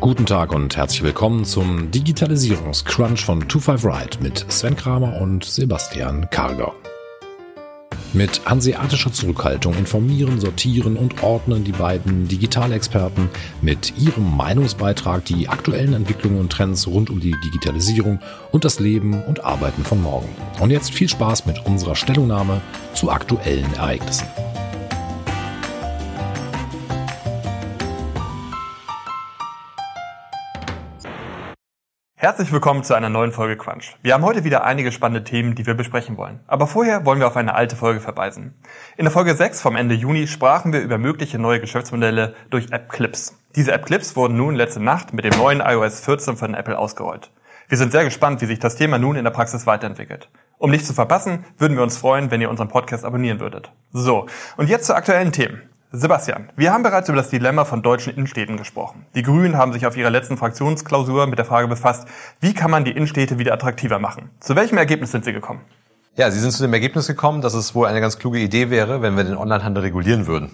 Guten Tag und herzlich willkommen zum Digitalisierungscrunch von 25 Ride mit Sven Kramer und Sebastian Karger. Mit hanseatischer Zurückhaltung informieren, sortieren und ordnen die beiden Digitalexperten mit ihrem Meinungsbeitrag die aktuellen Entwicklungen und Trends rund um die Digitalisierung und das Leben und Arbeiten von morgen. Und jetzt viel Spaß mit unserer Stellungnahme zu aktuellen Ereignissen. Herzlich willkommen zu einer neuen Folge Crunch. Wir haben heute wieder einige spannende Themen, die wir besprechen wollen. Aber vorher wollen wir auf eine alte Folge verweisen. In der Folge 6 vom Ende Juni sprachen wir über mögliche neue Geschäftsmodelle durch App Clips. Diese App Clips wurden nun letzte Nacht mit dem neuen iOS 14 von Apple ausgerollt. Wir sind sehr gespannt, wie sich das Thema nun in der Praxis weiterentwickelt. Um nichts zu verpassen, würden wir uns freuen, wenn ihr unseren Podcast abonnieren würdet. So, und jetzt zu aktuellen Themen. Sebastian, wir haben bereits über das Dilemma von deutschen Innenstädten gesprochen. Die Grünen haben sich auf ihrer letzten Fraktionsklausur mit der Frage befasst, wie kann man die Innenstädte wieder attraktiver machen? Zu welchem Ergebnis sind Sie gekommen? Ja, Sie sind zu dem Ergebnis gekommen, dass es wohl eine ganz kluge Idee wäre, wenn wir den Onlinehandel regulieren würden.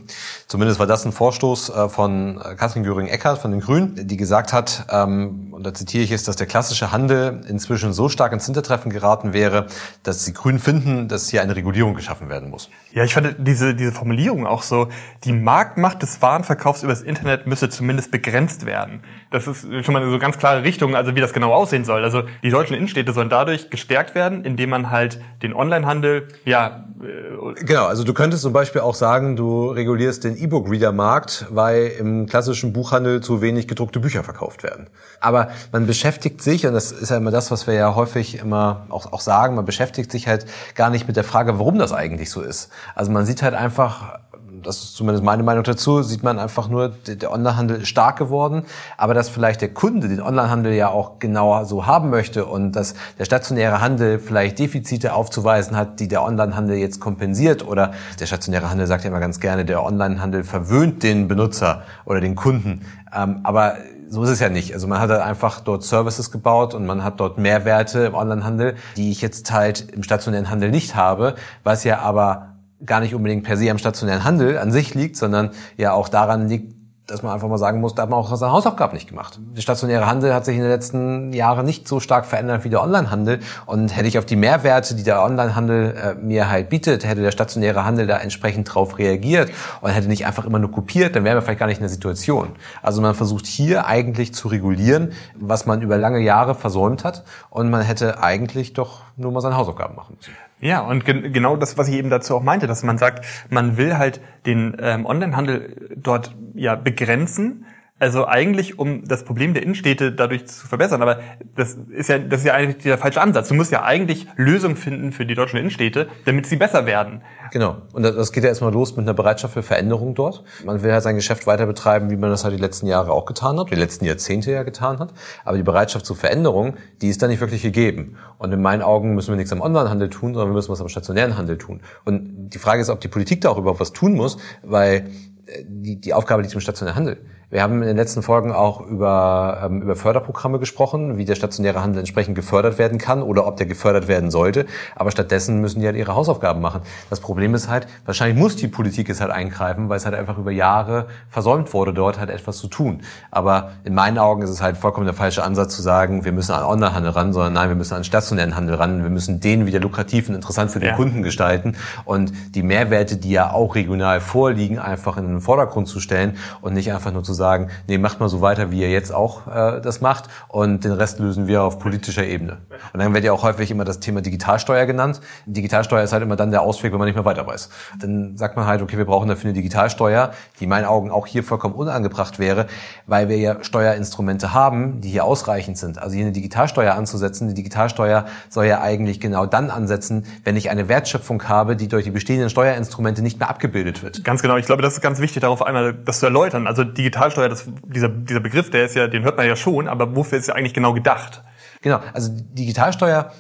Zumindest war das ein Vorstoß äh, von äh, Katrin Göring-Eckardt von den Grünen, die gesagt hat, ähm, und da zitiere ich es, dass der klassische Handel inzwischen so stark ins Hintertreffen geraten wäre, dass die Grünen finden, dass hier eine Regulierung geschaffen werden muss. Ja, ich fand diese, diese Formulierung auch so, die Marktmacht des Warenverkaufs übers Internet müsse zumindest begrenzt werden. Das ist schon mal eine so ganz klare Richtung, also wie das genau aussehen soll. Also die deutschen Innenstädte sollen dadurch gestärkt werden, indem man halt den Onlinehandel, ja. Äh, genau, also du könntest zum Beispiel auch sagen, du regulierst den E-Book-Reader-Markt, weil im klassischen Buchhandel zu wenig gedruckte Bücher verkauft werden. Aber man beschäftigt sich, und das ist ja immer das, was wir ja häufig immer auch, auch sagen, man beschäftigt sich halt gar nicht mit der Frage, warum das eigentlich so ist. Also man sieht halt einfach, das ist zumindest meine Meinung dazu, sieht man einfach nur, der Onlinehandel ist stark geworden, aber dass vielleicht der Kunde den Onlinehandel ja auch genauer so haben möchte und dass der stationäre Handel vielleicht Defizite aufzuweisen hat, die der Onlinehandel jetzt kompensiert oder der stationäre Handel sagt ja immer ganz gerne, der Onlinehandel verwöhnt den Benutzer oder den Kunden. Ähm, aber so ist es ja nicht. Also man hat halt einfach dort Services gebaut und man hat dort Mehrwerte im Onlinehandel, die ich jetzt halt im stationären Handel nicht habe, was ja aber gar nicht unbedingt per se am stationären Handel an sich liegt, sondern ja auch daran liegt, dass man einfach mal sagen muss, da hat man auch seine Hausaufgaben nicht gemacht. Der stationäre Handel hat sich in den letzten Jahren nicht so stark verändert wie der Onlinehandel. Und hätte ich auf die Mehrwerte, die der Onlinehandel äh, mir halt bietet, hätte der stationäre Handel da entsprechend drauf reagiert und hätte nicht einfach immer nur kopiert, dann wären wir vielleicht gar nicht in der Situation. Also man versucht hier eigentlich zu regulieren, was man über lange Jahre versäumt hat. Und man hätte eigentlich doch nur mal seine Hausaufgaben machen müssen. Ja, und ge genau das, was ich eben dazu auch meinte, dass man sagt, man will halt den ähm, Onlinehandel dort ja begrenzen, also eigentlich, um das Problem der Innenstädte dadurch zu verbessern. Aber das ist ja, das ist ja eigentlich der falsche Ansatz. Du musst ja eigentlich Lösungen finden für die deutschen Innenstädte, damit sie besser werden. Genau. Und das geht ja erstmal los mit einer Bereitschaft für Veränderung dort. Man will halt sein Geschäft weiter betreiben, wie man das halt die letzten Jahre auch getan hat, die letzten Jahrzehnte ja getan hat. Aber die Bereitschaft zur Veränderung, die ist da nicht wirklich gegeben. Und in meinen Augen müssen wir nichts am Onlinehandel tun, sondern wir müssen was am stationären Handel tun. Und die Frage ist, ob die Politik da auch überhaupt was tun muss, weil äh, die, die Aufgabe liegt im stationären Handel. Wir haben in den letzten Folgen auch über, ähm, über Förderprogramme gesprochen, wie der stationäre Handel entsprechend gefördert werden kann oder ob der gefördert werden sollte. Aber stattdessen müssen die halt ihre Hausaufgaben machen. Das Problem ist halt, wahrscheinlich muss die Politik es halt eingreifen, weil es halt einfach über Jahre versäumt wurde, dort halt etwas zu tun. Aber in meinen Augen ist es halt vollkommen der falsche Ansatz zu sagen, wir müssen an Onlinehandel ran, sondern nein, wir müssen an stationären Handel ran. Wir müssen den wieder lukrativ und interessant für den ja. Kunden gestalten und die Mehrwerte, die ja auch regional vorliegen, einfach in den Vordergrund zu stellen und nicht einfach nur zu sagen, nee, macht mal so weiter, wie ihr jetzt auch äh, das macht und den Rest lösen wir auf politischer Ebene. Und dann wird ja auch häufig immer das Thema Digitalsteuer genannt. Digitalsteuer ist halt immer dann der Ausweg, wenn man nicht mehr weiter weiß. Dann sagt man halt, okay, wir brauchen dafür eine Digitalsteuer, die in meinen Augen auch hier vollkommen unangebracht wäre, weil wir ja Steuerinstrumente haben, die hier ausreichend sind. Also hier eine Digitalsteuer anzusetzen, die Digitalsteuer soll ja eigentlich genau dann ansetzen, wenn ich eine Wertschöpfung habe, die durch die bestehenden Steuerinstrumente nicht mehr abgebildet wird. Ganz genau. Ich glaube, das ist ganz wichtig, darauf einmal das zu erläutern. Also Digitalsteuer das, dieser, dieser Begriff, der ist ja, den hört man ja schon, aber wofür ist ja eigentlich genau gedacht? Genau, also Digitalsteuer,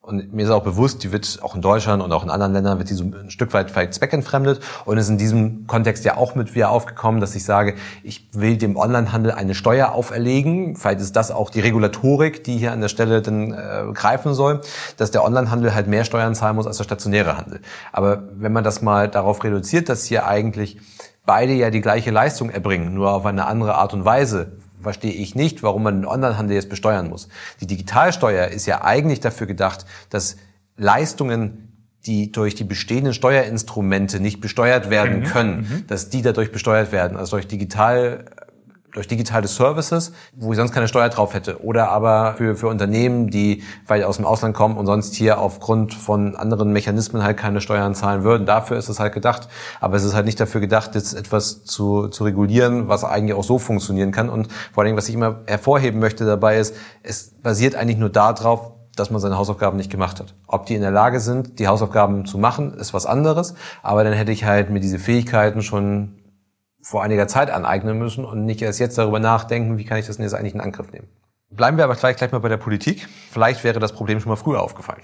und mir ist auch bewusst, die wird auch in Deutschland und auch in anderen Ländern wird die so ein Stück weit vielleicht zweckentfremdet und ist in diesem Kontext ja auch mit wieder aufgekommen, dass ich sage, ich will dem Onlinehandel eine Steuer auferlegen. Vielleicht ist das auch die Regulatorik, die hier an der Stelle dann äh, greifen soll, dass der Onlinehandel halt mehr Steuern zahlen muss als der stationäre Handel. Aber wenn man das mal darauf reduziert, dass hier eigentlich beide ja die gleiche Leistung erbringen, nur auf eine andere Art und Weise, verstehe ich nicht, warum man den Onlinehandel jetzt besteuern muss. Die Digitalsteuer ist ja eigentlich dafür gedacht, dass Leistungen die durch die bestehenden Steuerinstrumente nicht besteuert werden mhm. können, mhm. dass die dadurch besteuert werden, also durch digital durch digitale Services, wo ich sonst keine Steuer drauf hätte. Oder aber für, für Unternehmen, die vielleicht aus dem Ausland kommen und sonst hier aufgrund von anderen Mechanismen halt keine Steuern zahlen würden. Dafür ist es halt gedacht. Aber es ist halt nicht dafür gedacht, jetzt etwas zu, zu regulieren, was eigentlich auch so funktionieren kann. Und vor allem, was ich immer hervorheben möchte dabei ist, es basiert eigentlich nur darauf, dass man seine Hausaufgaben nicht gemacht hat. Ob die in der Lage sind, die Hausaufgaben zu machen, ist was anderes. Aber dann hätte ich halt mir diese Fähigkeiten schon vor einiger Zeit aneignen müssen und nicht erst jetzt darüber nachdenken, wie kann ich das denn jetzt eigentlich in Angriff nehmen. Bleiben wir aber gleich, gleich mal bei der Politik. Vielleicht wäre das Problem schon mal früher aufgefallen.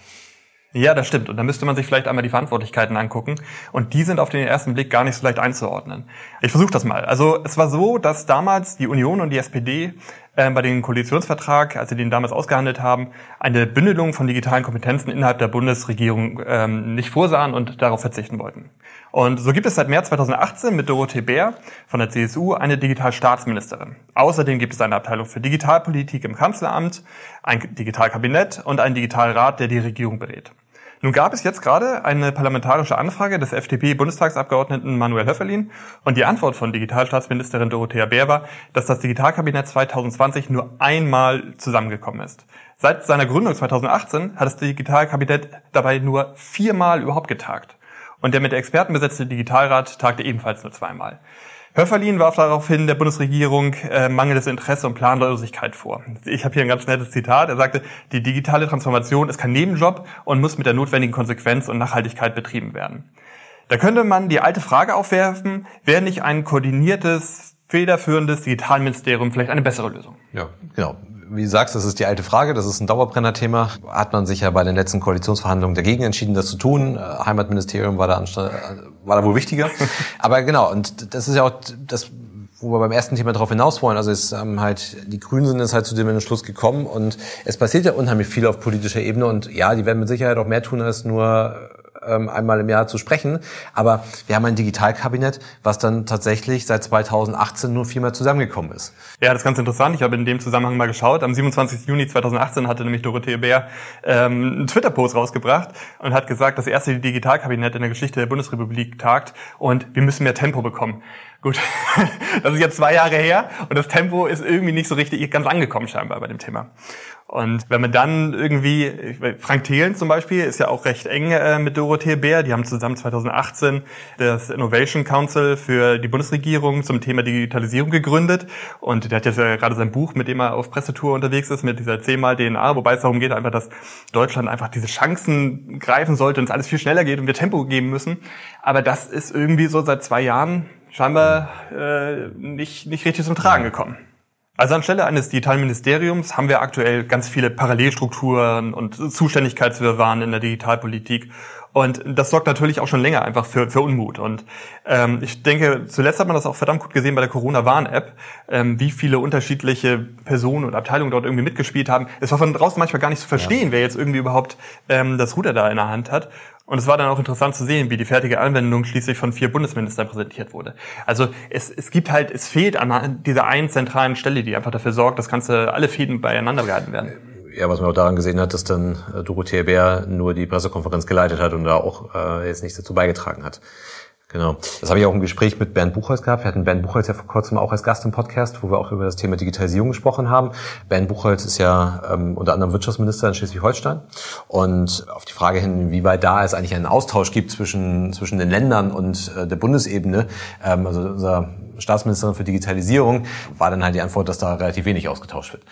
Ja, das stimmt. Und da müsste man sich vielleicht einmal die Verantwortlichkeiten angucken. Und die sind auf den ersten Blick gar nicht so leicht einzuordnen. Ich versuche das mal. Also es war so, dass damals die Union und die SPD äh, bei dem Koalitionsvertrag, als sie den damals ausgehandelt haben, eine Bündelung von digitalen Kompetenzen innerhalb der Bundesregierung ähm, nicht vorsahen und darauf verzichten wollten. Und so gibt es seit März 2018 mit Dorothee Bär von der CSU eine Digitalstaatsministerin. Außerdem gibt es eine Abteilung für Digitalpolitik im Kanzleramt, ein Digitalkabinett und einen Digitalrat, der die Regierung berät. Nun gab es jetzt gerade eine parlamentarische Anfrage des FDP-Bundestagsabgeordneten Manuel Höfferlin und die Antwort von Digitalstaatsministerin Dorothea Bär war, dass das Digitalkabinett 2020 nur einmal zusammengekommen ist. Seit seiner Gründung 2018 hat das Digitalkabinett dabei nur viermal überhaupt getagt. Und der mit Experten besetzte Digitalrat tagte ebenfalls nur zweimal. Hörverliehen warf daraufhin der Bundesregierung äh, mangelndes Interesse und Planlosigkeit vor. Ich habe hier ein ganz nettes Zitat. Er sagte, die digitale Transformation ist kein Nebenjob und muss mit der notwendigen Konsequenz und Nachhaltigkeit betrieben werden. Da könnte man die alte Frage aufwerfen, wäre nicht ein koordiniertes, federführendes Digitalministerium vielleicht eine bessere Lösung? Ja, genau wie du sagst, das ist die alte Frage, das ist ein Dauerbrenner-Thema. Hat man sich ja bei den letzten Koalitionsverhandlungen dagegen entschieden, das zu tun. Äh, Heimatministerium war da, äh, war da wohl wichtiger. Aber genau, und das ist ja auch das, wo wir beim ersten Thema darauf hinaus wollen. Also es ähm, halt, die Grünen sind jetzt halt zu dem Entschluss gekommen und es passiert ja unheimlich viel auf politischer Ebene und ja, die werden mit Sicherheit auch mehr tun als nur ähm, einmal im Jahr zu sprechen. Aber wir haben ein Digitalkabinett, was dann tatsächlich seit 2018 nur viermal zusammengekommen ist. Ja, das ist ganz interessant. Ich habe in dem Zusammenhang mal geschaut. Am 27. Juni 2018 hatte nämlich Dorothee Bär ähm, einen Twitter-Post rausgebracht und hat gesagt, das erste Digitalkabinett in der Geschichte der Bundesrepublik tagt und wir müssen mehr Tempo bekommen. Gut, das ist jetzt zwei Jahre her und das Tempo ist irgendwie nicht so richtig ganz angekommen scheinbar bei dem Thema. Und wenn man dann irgendwie, Frank Thelen zum Beispiel ist ja auch recht eng äh, mit Dorothee Bär, die haben zusammen 2018 das Innovation Council für die Bundesregierung zum Thema Digitalisierung gegründet und der hat jetzt ja gerade sein Buch, mit dem er auf Pressetour unterwegs ist, mit dieser zehnmal DNA, wobei es darum geht einfach, dass Deutschland einfach diese Chancen greifen sollte und es alles viel schneller geht und wir Tempo geben müssen. Aber das ist irgendwie so seit zwei Jahren scheinbar äh, nicht, nicht richtig zum Tragen gekommen. Also anstelle eines digitalen Ministeriums haben wir aktuell ganz viele Parallelstrukturen und Zuständigkeitswirrwarren in der Digitalpolitik. Und das sorgt natürlich auch schon länger einfach für, für Unmut. Und ähm, ich denke, zuletzt hat man das auch verdammt gut gesehen bei der Corona-Warn-App, ähm, wie viele unterschiedliche Personen und Abteilungen dort irgendwie mitgespielt haben. Es war von draußen manchmal gar nicht zu verstehen, ja. wer jetzt irgendwie überhaupt ähm, das Ruder da in der Hand hat. Und es war dann auch interessant zu sehen, wie die fertige Anwendung schließlich von vier Bundesministern präsentiert wurde. Also es, es gibt halt, es fehlt an dieser einen zentralen Stelle, die einfach dafür sorgt, dass ganze alle Fäden beieinander gehalten werden. Ja, was man auch daran gesehen hat, dass dann äh, Dorothea Bär nur die Pressekonferenz geleitet hat und da auch äh, jetzt nichts dazu beigetragen hat. Genau. Das habe ich auch im Gespräch mit Bernd Buchholz gehabt. Wir hatten Bernd Buchholz ja vor kurzem auch als Gast im Podcast, wo wir auch über das Thema Digitalisierung gesprochen haben. Bernd Buchholz ist ja ähm, unter anderem Wirtschaftsminister in Schleswig-Holstein. Und auf die Frage hin, wie weit da es eigentlich einen Austausch gibt zwischen, zwischen den Ländern und äh, der Bundesebene, ähm, also unser Staatsministerin für Digitalisierung, war dann halt die Antwort, dass da relativ wenig ausgetauscht wird.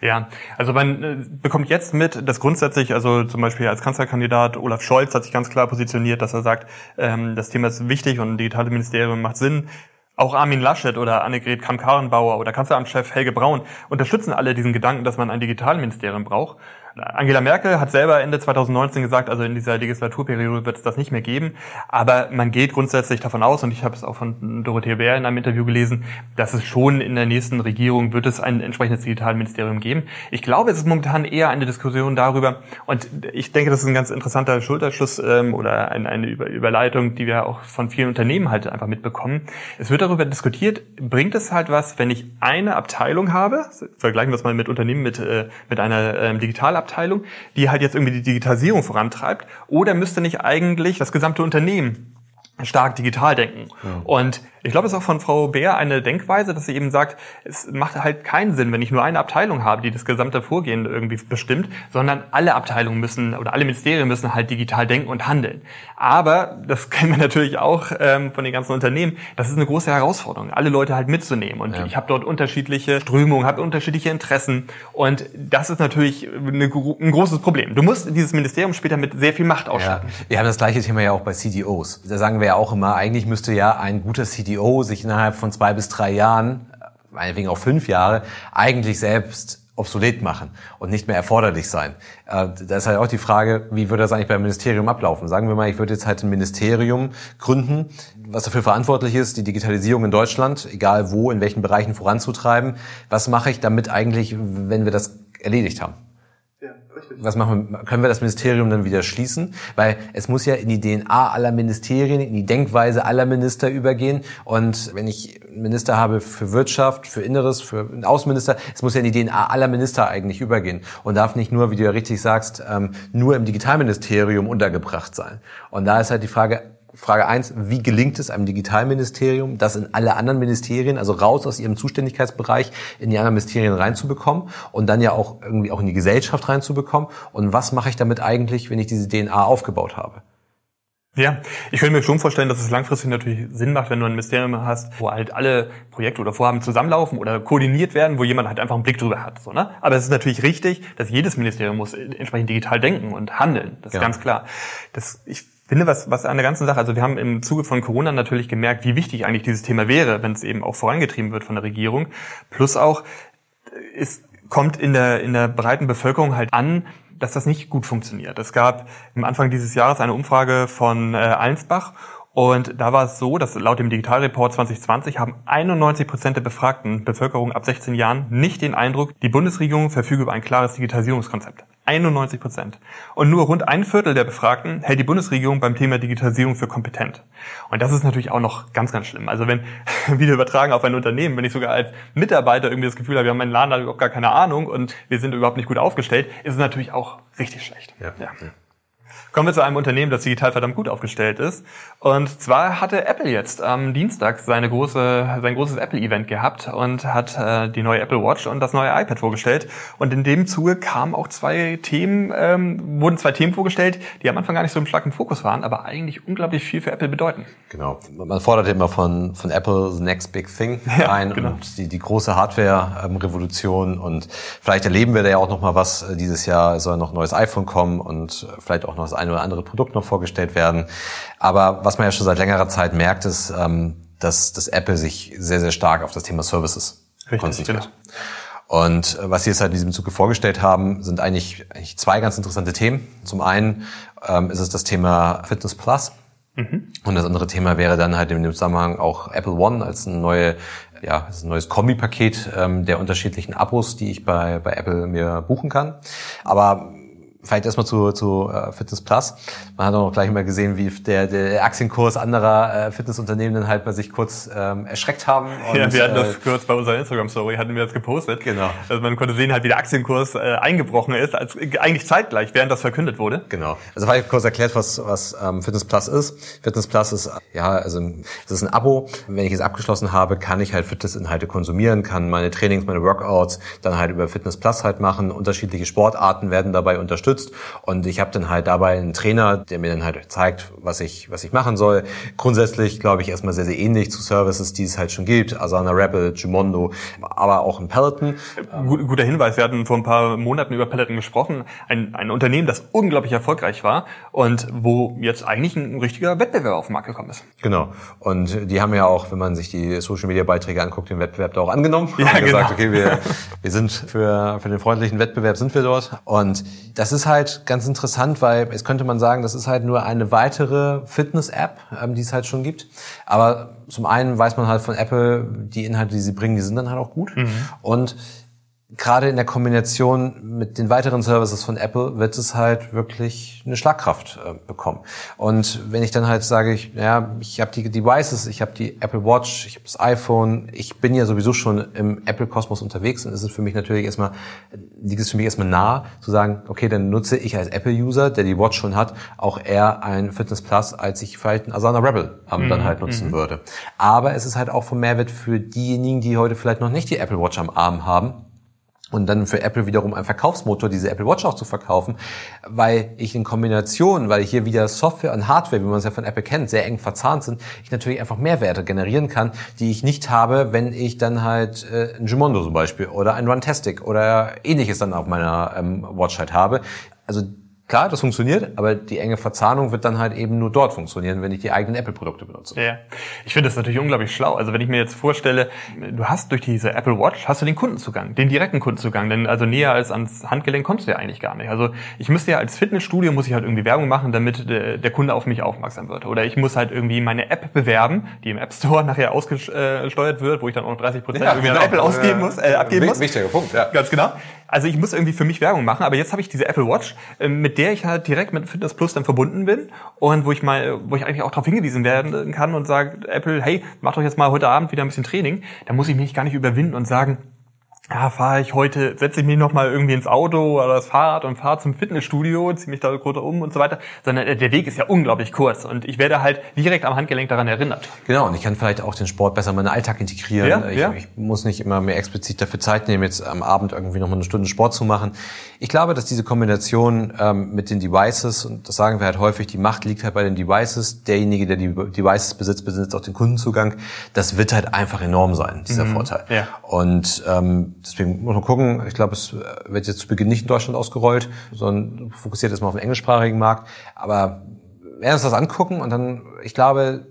Ja, also man äh, bekommt jetzt mit, dass grundsätzlich, also zum Beispiel als Kanzlerkandidat Olaf Scholz hat sich ganz klar positioniert, dass er sagt, ähm, das Thema ist wichtig und ein digitales Ministerium macht Sinn. Auch Armin Laschet oder Annegret Kramp-Karrenbauer oder Kanzleramtschef Helge Braun unterstützen alle diesen Gedanken, dass man ein Digitalministerium braucht. Angela Merkel hat selber Ende 2019 gesagt, also in dieser Legislaturperiode wird es das nicht mehr geben. Aber man geht grundsätzlich davon aus, und ich habe es auch von Dorothea Bär in einem Interview gelesen, dass es schon in der nächsten Regierung wird es ein entsprechendes Digitalministerium geben. Ich glaube, es ist momentan eher eine Diskussion darüber, und ich denke, das ist ein ganz interessanter Schulterschluss ähm, oder eine, eine Überleitung, die wir auch von vielen Unternehmen halt einfach mitbekommen. Es wird darüber diskutiert, bringt es halt was, wenn ich eine Abteilung habe, vergleichen wir es mal mit Unternehmen mit, äh, mit einer ähm, Digitalabteilung, die halt jetzt irgendwie die Digitalisierung vorantreibt, oder müsste nicht eigentlich das gesamte Unternehmen stark digital denken. Ja. Und ich glaube, es ist auch von Frau Bär eine Denkweise, dass sie eben sagt, es macht halt keinen Sinn, wenn ich nur eine Abteilung habe, die das gesamte Vorgehen irgendwie bestimmt, sondern alle Abteilungen müssen oder alle Ministerien müssen halt digital denken und handeln. Aber, das kennen wir natürlich auch ähm, von den ganzen Unternehmen, das ist eine große Herausforderung, alle Leute halt mitzunehmen. Und ja. ich habe dort unterschiedliche Strömungen, habe unterschiedliche Interessen. Und das ist natürlich eine, ein großes Problem. Du musst dieses Ministerium später mit sehr viel Macht ausstatten. Ja. Wir haben das gleiche Thema ja auch bei CDOs. Da sagen wir ja auch immer, eigentlich müsste ja ein guter CDO CEO sich innerhalb von zwei bis drei Jahren, meinetwegen auch fünf Jahre, eigentlich selbst obsolet machen und nicht mehr erforderlich sein. Äh, da ist halt auch die Frage, wie würde das eigentlich beim Ministerium ablaufen? Sagen wir mal, ich würde jetzt halt ein Ministerium gründen, was dafür verantwortlich ist, die Digitalisierung in Deutschland, egal wo, in welchen Bereichen voranzutreiben. Was mache ich damit eigentlich, wenn wir das erledigt haben? Was machen wir, können wir das Ministerium dann wieder schließen? Weil es muss ja in die DNA aller Ministerien, in die Denkweise aller Minister übergehen. Und wenn ich Minister habe für Wirtschaft, für Inneres, für einen Außenminister, es muss ja in die DNA aller Minister eigentlich übergehen und darf nicht nur, wie du ja richtig sagst, ähm, nur im Digitalministerium untergebracht sein. Und da ist halt die Frage, Frage eins: wie gelingt es einem Digitalministerium, das in alle anderen Ministerien, also raus aus ihrem Zuständigkeitsbereich, in die anderen Ministerien reinzubekommen und dann ja auch irgendwie auch in die Gesellschaft reinzubekommen? Und was mache ich damit eigentlich, wenn ich diese DNA aufgebaut habe? Ja, ich könnte mir schon vorstellen, dass es langfristig natürlich Sinn macht, wenn du ein Ministerium hast, wo halt alle Projekte oder Vorhaben zusammenlaufen oder koordiniert werden, wo jemand halt einfach einen Blick drüber hat. So, ne? Aber es ist natürlich richtig, dass jedes Ministerium muss entsprechend digital denken und handeln. Das ist ja. ganz klar. Das, ich finde, was, was an der ganzen Sache, also wir haben im Zuge von Corona natürlich gemerkt, wie wichtig eigentlich dieses Thema wäre, wenn es eben auch vorangetrieben wird von der Regierung. Plus auch, es kommt in der, in der breiten Bevölkerung halt an, dass das nicht gut funktioniert. Es gab am Anfang dieses Jahres eine Umfrage von äh, Allensbach und da war es so, dass laut dem Digitalreport 2020 haben 91 Prozent der befragten Bevölkerung ab 16 Jahren nicht den Eindruck, die Bundesregierung verfüge über ein klares Digitalisierungskonzept. 91 Prozent. Und nur rund ein Viertel der Befragten hält die Bundesregierung beim Thema Digitalisierung für kompetent. Und das ist natürlich auch noch ganz, ganz schlimm. Also wenn, wieder übertragen auf ein Unternehmen, wenn ich sogar als Mitarbeiter irgendwie das Gefühl habe, wir haben einen Laden, da überhaupt gar keine Ahnung und wir sind überhaupt nicht gut aufgestellt, ist es natürlich auch richtig schlecht. Ja. ja. Kommen wir zu einem Unternehmen, das digital verdammt gut aufgestellt ist. Und zwar hatte Apple jetzt am Dienstag seine große, sein großes Apple-Event gehabt und hat äh, die neue Apple Watch und das neue iPad vorgestellt. Und in dem Zuge kamen auch zwei Themen, ähm, wurden zwei Themen vorgestellt, die am Anfang gar nicht so im starken Fokus waren, aber eigentlich unglaublich viel für Apple bedeuten. Genau. Man fordert immer von, von Apple the next big thing ja, ein genau. und die, die große Hardware-Revolution. Und vielleicht erleben wir da ja auch noch mal was dieses Jahr. Es soll noch ein neues iPhone kommen und vielleicht auch noch das ein oder andere Produkt noch vorgestellt werden. Aber was man ja schon seit längerer Zeit merkt, ist, ähm, dass, dass Apple sich sehr, sehr stark auf das Thema Services Richtig, konzentriert. Genau. Und äh, was sie jetzt halt in diesem Zuge vorgestellt haben, sind eigentlich, eigentlich zwei ganz interessante Themen. Zum einen ähm, ist es das Thema Fitness Plus. Mhm. Und das andere Thema wäre dann halt in dem Zusammenhang auch Apple One als ein, neue, ja, als ein neues Kombipaket ähm, der unterschiedlichen Abos, die ich bei, bei Apple mir buchen kann. Aber vielleicht erstmal zu, zu äh, Fitness Plus. Man hat auch gleich mal gesehen, wie der, der Aktienkurs anderer äh, Fitnessunternehmen dann halt bei sich kurz ähm, erschreckt haben. Und, ja, wir hatten das äh, kurz bei unserer Instagram-Story, hatten wir das gepostet. Genau. Also man konnte sehen halt, wie der Aktienkurs äh, eingebrochen ist, als eigentlich zeitgleich, während das verkündet wurde. Genau. Also vielleicht kurz erklärt, was, was ähm, Fitness Plus ist. Fitness Plus ist, ja, also es ist ein Abo. Wenn ich es abgeschlossen habe, kann ich halt Fitnessinhalte konsumieren, kann meine Trainings, meine Workouts dann halt über Fitness Plus halt machen. Unterschiedliche Sportarten werden dabei unterstützt unterstützt und ich habe dann halt dabei einen Trainer, der mir dann halt zeigt, was ich, was ich machen soll. Grundsätzlich glaube ich erstmal sehr, sehr ähnlich zu Services, die es halt schon gibt. Asana Rebel, Jumondo, aber auch ein Peloton. Guter Hinweis, wir hatten vor ein paar Monaten über Peloton gesprochen. Ein, ein Unternehmen, das unglaublich erfolgreich war und wo jetzt eigentlich ein richtiger Wettbewerb auf den Markt gekommen ist. Genau. Und die haben ja auch, wenn man sich die Social Media Beiträge anguckt, den Wettbewerb da auch angenommen. Ja, genau. gesagt, okay, wir, wir sind für, für den freundlichen Wettbewerb sind wir dort. Und das ist halt ganz interessant, weil jetzt könnte man sagen, das ist halt nur eine weitere Fitness-App, ähm, die es halt schon gibt. Aber zum einen weiß man halt von Apple, die Inhalte, die sie bringen, die sind dann halt auch gut. Mhm. Und gerade in der Kombination mit den weiteren Services von Apple wird es halt wirklich eine Schlagkraft äh, bekommen. Und wenn ich dann halt sage, ich, ja, ich habe die Devices, ich habe die Apple Watch, ich habe das iPhone, ich bin ja sowieso schon im Apple-Kosmos unterwegs und ist es für mich natürlich erstmal, liegt es für mich erstmal nah zu sagen, okay, dann nutze ich als Apple-User, der die Watch schon hat, auch eher ein Fitness Plus, als ich vielleicht ein Asana Rebel ähm, mhm. dann halt nutzen mhm. würde. Aber es ist halt auch vom Mehrwert für diejenigen, die heute vielleicht noch nicht die Apple Watch am Arm haben, und dann für Apple wiederum ein Verkaufsmotor, diese Apple Watch auch zu verkaufen, weil ich in Kombination, weil hier wieder Software und Hardware, wie man es ja von Apple kennt, sehr eng verzahnt sind, ich natürlich einfach Mehrwerte generieren kann, die ich nicht habe, wenn ich dann halt äh, ein Jumondo zum Beispiel oder ein Runtastic oder ähnliches dann auf meiner ähm, Watch halt habe. Also Klar, das funktioniert, aber die enge Verzahnung wird dann halt eben nur dort funktionieren, wenn ich die eigenen Apple-Produkte benutze. Ja, ich finde das natürlich unglaublich schlau. Also wenn ich mir jetzt vorstelle, du hast durch diese Apple Watch, hast du den Kundenzugang, den direkten Kundenzugang, denn also näher als ans Handgelenk kommst du ja eigentlich gar nicht. Also ich müsste ja als Fitnessstudio, muss ich halt irgendwie Werbung machen, damit der Kunde auf mich aufmerksam wird. Oder ich muss halt irgendwie meine App bewerben, die im App Store nachher ausgesteuert wird, wo ich dann auch noch 30 Prozent ja, irgendwie genau. an Apple ausgeben muss, äh, abgeben muss. Wichtiger Punkt, ja. Ganz genau. Also ich muss irgendwie für mich Werbung machen, aber jetzt habe ich diese Apple Watch, äh, mit der ich halt direkt mit Fitness Plus dann verbunden bin und wo ich mal, wo ich eigentlich auch darauf hingewiesen werden kann und sage, Apple, hey, mach doch jetzt mal heute Abend wieder ein bisschen Training. Da muss ich mich gar nicht überwinden und sagen, ja, fahre ich heute, setze ich mich noch mal irgendwie ins Auto oder das Fahrrad und fahre zum Fitnessstudio, ziehe mich da kurz um und so weiter, sondern der Weg ist ja unglaublich kurz und ich werde halt direkt am Handgelenk daran erinnert. Genau, und ich kann vielleicht auch den Sport besser in meinen Alltag integrieren. Ja, ich, ja. ich muss nicht immer mehr explizit dafür Zeit nehmen, jetzt am Abend irgendwie noch mal eine Stunde Sport zu machen. Ich glaube, dass diese Kombination ähm, mit den Devices, und das sagen wir halt häufig, die Macht liegt halt bei den Devices, derjenige, der die Devices besitzt, besitzt auch den Kundenzugang, das wird halt einfach enorm sein, dieser mhm. Vorteil. Ja. Und ähm, deswegen muss man gucken. Ich glaube, es wird jetzt zu Beginn nicht in Deutschland ausgerollt, sondern fokussiert erstmal auf den englischsprachigen Markt. Aber wir werden uns das angucken und dann, ich glaube,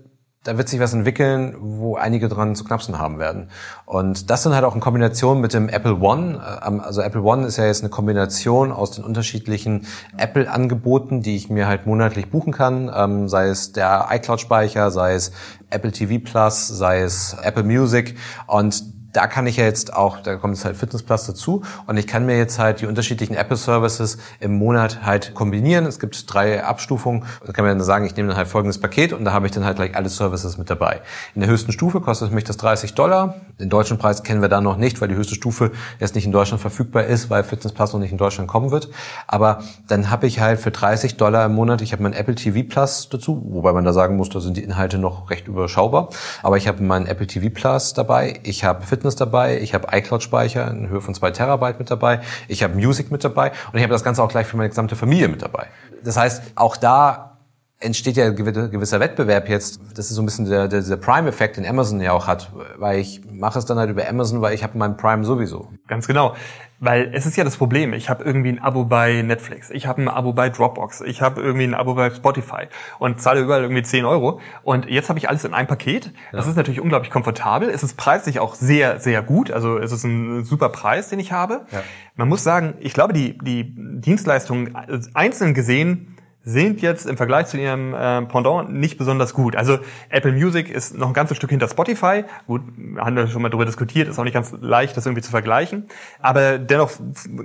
da wird sich was entwickeln, wo einige dran zu knapsen haben werden. Und das dann halt auch in Kombination mit dem Apple One. Ähm, also Apple One ist ja jetzt eine Kombination aus den unterschiedlichen Apple-Angeboten, die ich mir halt monatlich buchen kann. Ähm, sei es der iCloud-Speicher, sei es Apple TV Plus, sei es Apple Music. Und da kann ich ja jetzt auch, da kommt jetzt halt Fitness Plus dazu und ich kann mir jetzt halt die unterschiedlichen Apple Services im Monat halt kombinieren. Es gibt drei Abstufungen. Da kann man dann sagen, ich nehme dann halt folgendes Paket und da habe ich dann halt gleich alle Services mit dabei. In der höchsten Stufe kostet mich das 30 Dollar. Den deutschen Preis kennen wir da noch nicht, weil die höchste Stufe erst nicht in Deutschland verfügbar ist, weil Fitness Plus noch nicht in Deutschland kommen wird. Aber dann habe ich halt für 30 Dollar im Monat, ich habe mein Apple TV Plus dazu, wobei man da sagen muss, da sind die Inhalte noch recht überschaubar. Aber ich habe meinen Apple TV Plus dabei, ich habe Fitness Fitness dabei, ich habe iCloud-Speicher in Höhe von zwei Terabyte mit dabei, ich habe Music mit dabei. Und ich habe das Ganze auch gleich für meine gesamte Familie mit dabei. Das heißt, auch da entsteht ja ein gewisser Wettbewerb jetzt. Das ist so ein bisschen der, der, dieser Prime-Effekt, den Amazon ja auch hat, weil ich mache es dann halt über Amazon, weil ich habe meinen Prime sowieso. Ganz genau. Weil es ist ja das Problem, ich habe irgendwie ein Abo bei Netflix, ich habe ein Abo bei Dropbox, ich habe irgendwie ein Abo bei Spotify und zahle überall irgendwie 10 Euro. Und jetzt habe ich alles in einem Paket. Das ja. ist natürlich unglaublich komfortabel. Es ist preislich auch sehr, sehr gut. Also es ist ein super Preis, den ich habe. Ja. Man muss sagen, ich glaube, die, die Dienstleistungen einzeln gesehen sind jetzt im Vergleich zu ihrem äh, Pendant nicht besonders gut. Also Apple Music ist noch ein ganzes Stück hinter Spotify. Gut, haben wir schon mal darüber diskutiert, ist auch nicht ganz leicht, das irgendwie zu vergleichen. Aber dennoch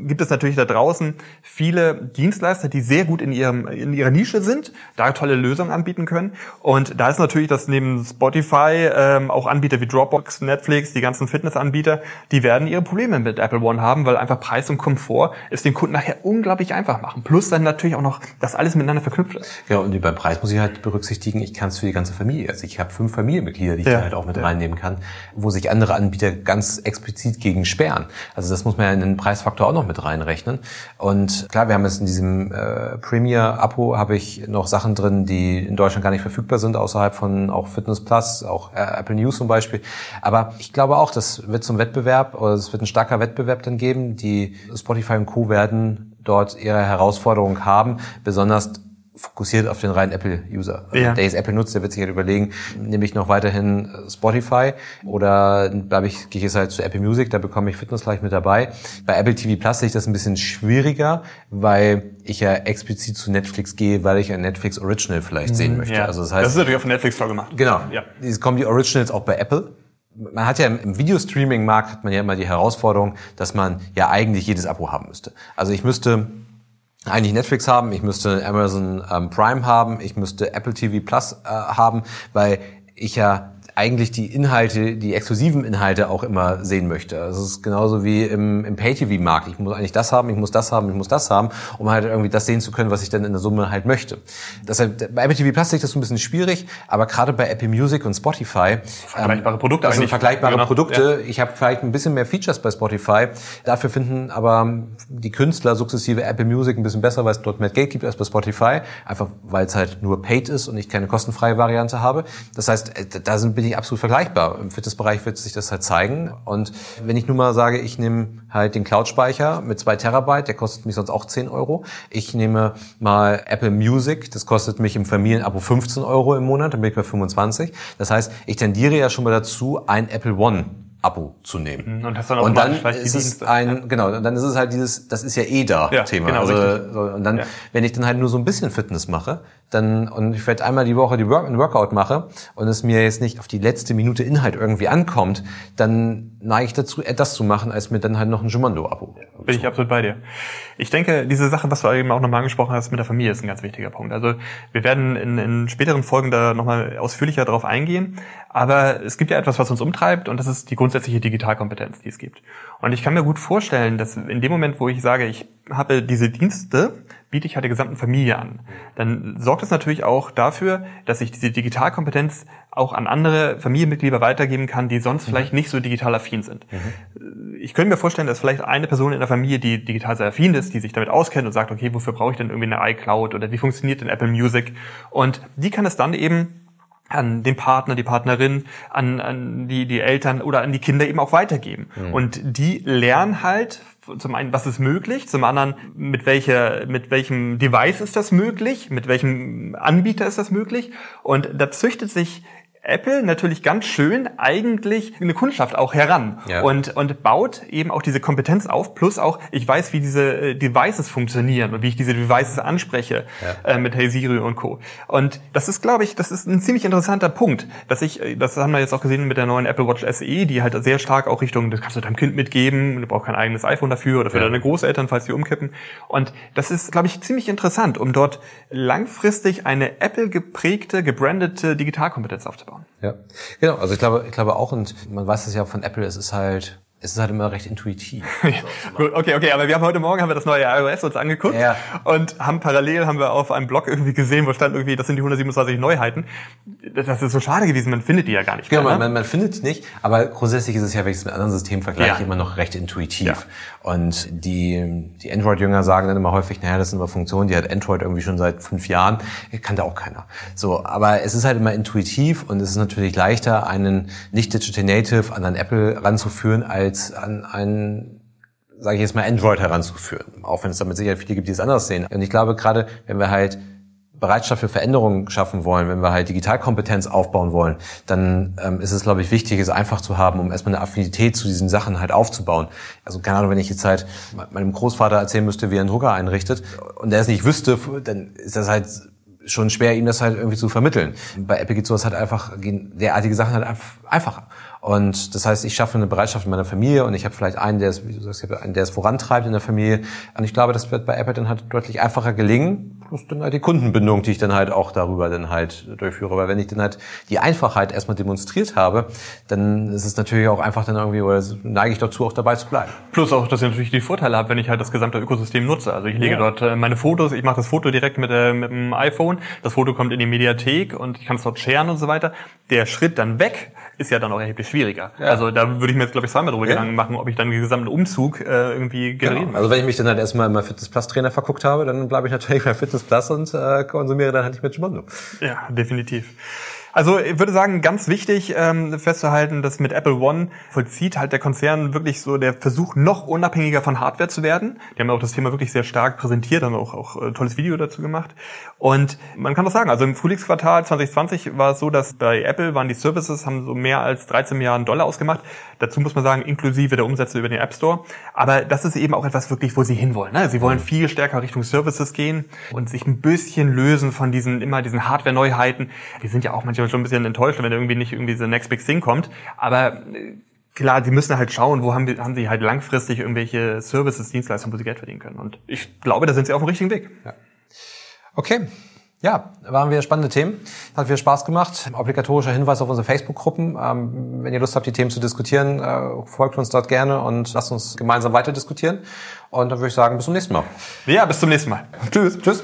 gibt es natürlich da draußen viele Dienstleister, die sehr gut in, ihrem, in ihrer Nische sind, da tolle Lösungen anbieten können. Und da ist natürlich, dass neben Spotify ähm, auch Anbieter wie Dropbox, Netflix, die ganzen Fitnessanbieter, die werden ihre Probleme mit Apple One haben, weil einfach Preis und Komfort es den Kunden nachher unglaublich einfach machen. Plus dann natürlich auch noch das alles mit miteinander verknüpft ist. Ja, und beim Preis muss ich halt berücksichtigen, ich kann es für die ganze Familie. Also ich habe fünf Familienmitglieder, die ich Ja. halt auch mit Ja. reinnehmen kann, wo sich andere Anbieter ganz explizit gegen sperren. Also das muss man ja in den Preisfaktor auch noch mit reinrechnen. Und klar, wir haben jetzt in diesem äh, Premier-Abo habe ich noch Sachen drin, die in Deutschland gar nicht verfügbar sind, außerhalb von auch Fitness Plus, auch äh, Apple News zum Beispiel. Aber ich glaube auch, das wird zum Wettbewerb, oder es wird ein starker Wettbewerb dann geben. Die Spotify und Co. werden dort ihre Herausforderung haben, besonders fokussiert auf den reinen Apple-User. Also Ja. Der jetzt Apple nutzt, der wird sich halt überlegen, nehme ich noch weiterhin äh, Spotify oder bleibe ich, gehe ich jetzt halt zu Apple Music, da bekomme ich Fitness gleich mit dabei. Bei Apple TV Plus sehe ich das ein bisschen schwieriger, weil ich ja explizit zu Netflix gehe, weil ich ein Netflix Original vielleicht sehen möchte. Mhm. Ja. Also das das heißt, ist natürlich auf Netflix toll gemacht. Genau. Ja. Es kommen die Originals auch bei Apple. Man hat ja im- Videostreaming-Markt hat man ja immer die Herausforderung, dass man ja eigentlich jedes Abo haben müsste. Also ich müsste eigentlich Netflix haben, ich müsste Amazon ähm, Prime haben, ich müsste Apple TV Plus äh, haben, weil ich ja eigentlich die Inhalte, die exklusiven Inhalte auch immer sehen möchte. Das ist genauso wie im, im Pay-TV-Markt. Ich muss eigentlich das haben, ich muss das haben, ich muss das haben, um halt irgendwie das sehen zu können, was ich dann in der Summe halt möchte. Deshalb, bei Apple TV Plus sehe ich das so ein bisschen schwierig, aber gerade bei Apple Music und Spotify Vergleichbare Produkte sind eigentlich. vergleichbare Genau, Produkte. Ich habe vielleicht ein bisschen mehr Features bei Spotify. Dafür finden aber die Künstler sukzessive Apple Music ein bisschen besser, weil es dort mehr Geld gibt als bei Spotify. Einfach weil es halt nur paid ist und ich keine kostenfreie Variante habe. Das heißt, äh, da sind, bin ich absolut vergleichbar. Im Fitnessbereich wird sich das halt zeigen. Und wenn ich nun mal sage, ich nehme halt den Cloud-Speicher mit zwei Terabyte, der kostet mich sonst auch 10 Euro. Ich nehme mal Apple Music, das kostet mich im Familienabo 15 Euro im Monat, dann bin ich bei 25. Das heißt, ich tendiere ja schon mal dazu, ein Apple One Abo zu nehmen. Und hast dann Und dann ist es ein, genau, und dann ist es halt dieses, das ist ja eh da Ja, Thema. genau, also, so, und dann, Ja. wenn ich dann halt nur so ein bisschen Fitness mache, dann, und ich vielleicht einmal die Woche die Work, ein Workout mache und es mir jetzt nicht auf die letzte Minute Inhalt irgendwie ankommt, dann neige ich dazu, eher das zu machen, als mir dann halt noch ein Jumando-Abo. Bin ich absolut bei dir. Ich denke, diese Sache, was du eben auch nochmal angesprochen hast mit der Familie, ist ein ganz wichtiger Punkt. Also wir werden in, in späteren Folgen da nochmal ausführlicher darauf eingehen. Aber es gibt ja etwas, was uns umtreibt und das ist die grundsätzliche Digitalkompetenz, die es gibt. Und ich kann mir gut vorstellen, dass in dem Moment, wo ich sage, ich habe diese Dienste, biete ich halt der gesamten Familie an. Dann sorgt es natürlich auch dafür, dass ich diese Digitalkompetenz auch an andere Familienmitglieder weitergeben kann, die sonst vielleicht nicht so digital affin sind ich könnte mir vorstellen, dass vielleicht eine Person in der Familie, die digital sehr affin ist, die sich damit auskennt und sagt, okay, wofür brauche ich denn irgendwie eine iCloud oder wie funktioniert denn Apple Music? Und die kann es dann eben an den Partner, die Partnerin, an, an die, die Eltern oder an die Kinder eben auch weitergeben. Und die lernen halt zum einen, was ist möglich, zum anderen, mit welcher, mit welchem Device ist das möglich, mit welchem Anbieter ist das möglich. Und da züchtet sich Apple natürlich ganz schön eigentlich eine Kundschaft auch heran Ja. und, und baut eben auch diese Kompetenz auf, plus auch, ich weiß, wie diese äh, Devices funktionieren und wie ich diese Devices anspreche äh, mit Hey Siri und Co. Und das ist, glaube ich, das ist ein ziemlich interessanter Punkt, dass ich, äh, das haben wir jetzt auch gesehen mit der neuen Apple Watch SE, die halt sehr stark auch Richtung, das kannst du deinem Kind mitgeben, du brauchst kein eigenes iPhone dafür oder für Ja. deine Großeltern, falls die umkippen. Und das ist, glaube ich, ziemlich interessant, um dort langfristig eine Apple geprägte, gebrandete Digitalkompetenz aufzubauen. Ja, genau. Also ich glaube, ich glaube auch, und man weiß es ja von Apple, es ist halt, es ist halt immer recht intuitiv. Gut, okay, okay, aber wir haben heute Morgen haben wir das neue iOS uns angeguckt Ja. und haben parallel haben wir auf einem Blog irgendwie gesehen, wo stand irgendwie, das sind die 127 Neuheiten. Das ist so schade gewesen, man findet die ja gar nicht Genau, mehr. man, ne? man, man findet es nicht, aber grundsätzlich ist es ja, wenn ich es mit anderen Systemen vergleiche, Ja. immer noch recht intuitiv. Ja. Und die, die Android-Jünger sagen dann immer häufig, naja, das sind aber Funktionen, die hat Android irgendwie schon seit fünf Jahren, kannte auch keiner. So, aber es ist halt immer intuitiv und es ist natürlich leichter, einen nicht Digital Native an ein Apple ranzuführen, als an einen sage ich jetzt mal, Android heranzuführen. Auch wenn es damit sicher viele gibt, die es anders sehen. Und ich glaube, gerade wenn wir halt Bereitschaft für Veränderungen schaffen wollen, wenn wir halt Digitalkompetenz aufbauen wollen, dann ähm, ist es, glaube ich, wichtig, es einfach zu haben, um erstmal eine Affinität zu diesen Sachen halt aufzubauen. Also keine Ahnung, wenn ich jetzt halt meinem Großvater erzählen müsste, wie er einen Drucker einrichtet und er es nicht wüsste, dann ist das halt schon schwer, ihm das halt irgendwie zu vermitteln. Bei Apple geht sowas halt einfach, gehen derartige Sachen halt einfach einfacher. Und das heißt, ich schaffe eine Bereitschaft in meiner Familie und ich habe vielleicht einen, der es, wie du sagst, einen, der es vorantreibt in der Familie. Und ich glaube, das wird bei Apple dann halt deutlich einfacher gelingen. Das ist dann halt die Kundenbindung, die ich dann halt auch darüber dann halt durchführe. Weil wenn ich dann halt die Einfachheit erstmal demonstriert habe, dann ist es natürlich auch einfach dann irgendwie, oder neige ich dazu, auch dabei zu bleiben. Plus auch, dass ich natürlich die Vorteile habe, wenn ich halt das gesamte Ökosystem nutze. Also ich lege ja. dort äh, meine Fotos, ich mache das Foto direkt mit, äh, mit dem iPhone, das Foto kommt in die Mediathek und ich kann es dort sharen und so weiter. Der Schritt dann weg ist ja dann auch erheblich schwieriger. Ja. Also da würde ich mir jetzt, glaube ich, zweimal drüber ja. Gedanken machen, ob ich dann den gesamten Umzug äh, irgendwie generieren genau. Also wenn ich mich dann halt erstmal in Fitness Plus Trainer verguckt habe, dann bleibe ich natürlich bei Fitness Plus und äh, konsumiere dann halt nicht mit Schmondo. Ja, definitiv. Also ich würde sagen, ganz wichtig ähm, festzuhalten, dass mit Apple One vollzieht halt der Konzern wirklich so der Versuch, noch unabhängiger von Hardware zu werden. Die haben auch das Thema wirklich sehr stark präsentiert, haben auch, auch äh, tolles Video dazu gemacht. Und man kann das sagen, also im Frühlingsquartal 2020 war es so, dass bei Apple waren die Services, haben so mehr als 13 Milliarden Dollar ausgemacht. Dazu muss man sagen, inklusive der Umsätze über den App Store. Aber das ist eben auch etwas wirklich, wo sie hinwollen. Ne? Sie wollen mhm. viel stärker Richtung Services gehen und sich ein bisschen lösen von diesen, immer diesen Hardware-Neuheiten. Die sind ja auch manchmal manchmal schon ein bisschen enttäuscht, wenn irgendwie nicht irgendwie so Next Big Thing kommt. Aber äh, klar, die müssen halt schauen, wo haben, haben sie halt langfristig irgendwelche Services, Dienstleistungen, wo sie Geld verdienen können. Und ich glaube, da sind sie auf dem richtigen Weg. Ja. Okay. Ja, waren wir spannende Themen. Hat viel Spaß gemacht. Obligatorischer Hinweis auf unsere Facebook-Gruppen. Ähm, wenn ihr Lust habt, die Themen zu diskutieren, äh, folgt uns dort gerne und lasst uns gemeinsam weiter diskutieren. Und dann würde ich sagen, bis zum nächsten Mal. Ja, bis zum nächsten Mal. Tschüss. Tschüss.